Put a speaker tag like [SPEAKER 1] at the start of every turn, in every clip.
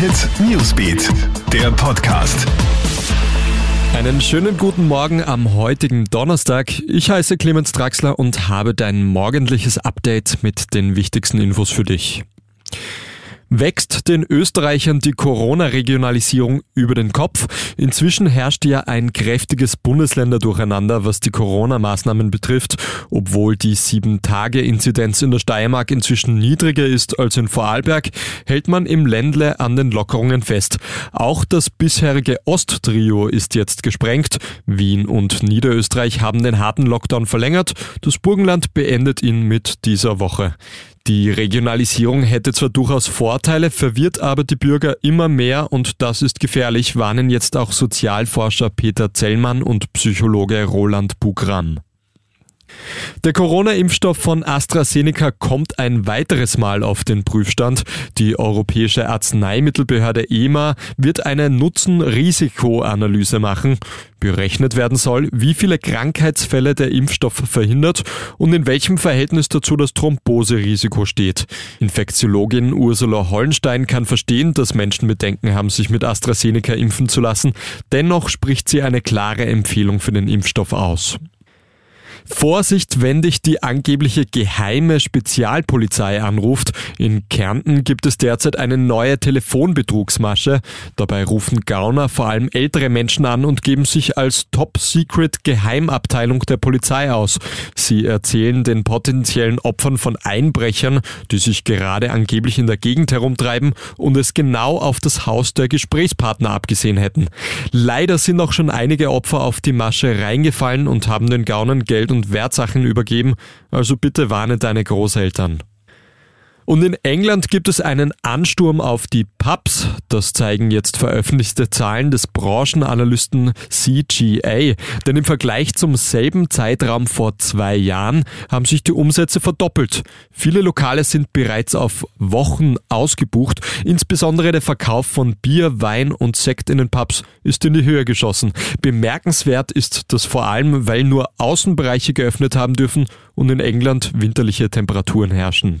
[SPEAKER 1] Hit Newsbeat, der Podcast.
[SPEAKER 2] Einen schönen guten Morgen am heutigen Donnerstag. Ich heiße Clemens Draxler und habe dein morgendliches Update mit den wichtigsten Infos für dich. Wächst den Österreichern die Corona-Regionalisierung über den Kopf? Inzwischen herrscht ja ein kräftiges Bundesländerdurcheinander, was die Corona-Maßnahmen betrifft. Obwohl die 7-Tage-Inzidenz in der Steiermark inzwischen niedriger ist als in Vorarlberg, hält man im Ländle an den Lockerungen fest. Auch das bisherige Osttrio ist jetzt gesprengt. Wien und Niederösterreich haben den harten Lockdown verlängert. Das Burgenland beendet ihn mit dieser Woche. Die Regionalisierung hätte zwar durchaus Vorteile, verwirrt aber die Bürger immer mehr und das ist gefährlich, warnen jetzt auch Sozialforscher Peter Zellmann und Psychologe Roland Bugram. Der Corona-Impfstoff von AstraZeneca kommt ein weiteres Mal auf den Prüfstand. Die Europäische Arzneimittelbehörde EMA wird eine Nutzen-Risiko-Analyse machen. Berechnet werden soll, wie viele Krankheitsfälle der Impfstoff verhindert und in welchem Verhältnis dazu das Thromboserisiko steht. Infektiologin Ursula Hollenstein kann verstehen, dass Menschen Bedenken haben, sich mit AstraZeneca impfen zu lassen. Dennoch spricht sie eine klare Empfehlung für den Impfstoff aus. Vorsicht, wenn dich die angebliche geheime Spezialpolizei anruft. In Kärnten gibt es derzeit eine neue Telefonbetrugsmasche. Dabei rufen Gauner vor allem ältere Menschen an und geben sich als Top-Secret Geheimabteilung der Polizei aus. Sie erzählen den potenziellen Opfern von Einbrechern, die sich gerade angeblich in der Gegend herumtreiben und es genau auf das Haus der Gesprächspartner abgesehen hätten. Leider sind auch schon einige Opfer auf die Masche reingefallen und haben den Gaunern Geld und Wertsachen übergeben, also bitte warne deine Großeltern. Und in England gibt es einen Ansturm auf die Pubs. Das zeigen jetzt veröffentlichte Zahlen des Branchenanalysten CGA. Denn im Vergleich zum selben Zeitraum vor zwei Jahren haben sich die Umsätze verdoppelt. Viele Lokale sind bereits auf Wochen ausgebucht. Insbesondere der Verkauf von Bier, Wein und Sekt in den Pubs ist in die Höhe geschossen. Bemerkenswert ist das vor allem, weil nur Außenbereiche geöffnet haben dürfen und in England winterliche Temperaturen herrschen.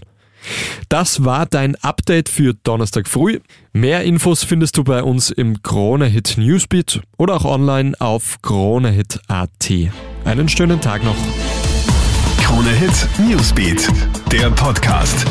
[SPEAKER 2] Das war dein Update für Donnerstag früh. Mehr Infos findest du bei uns im Kronehit Newsbeat oder auch online auf kronehit.at. Einen schönen Tag noch.
[SPEAKER 1] Kronehit Newsbeat, der Podcast.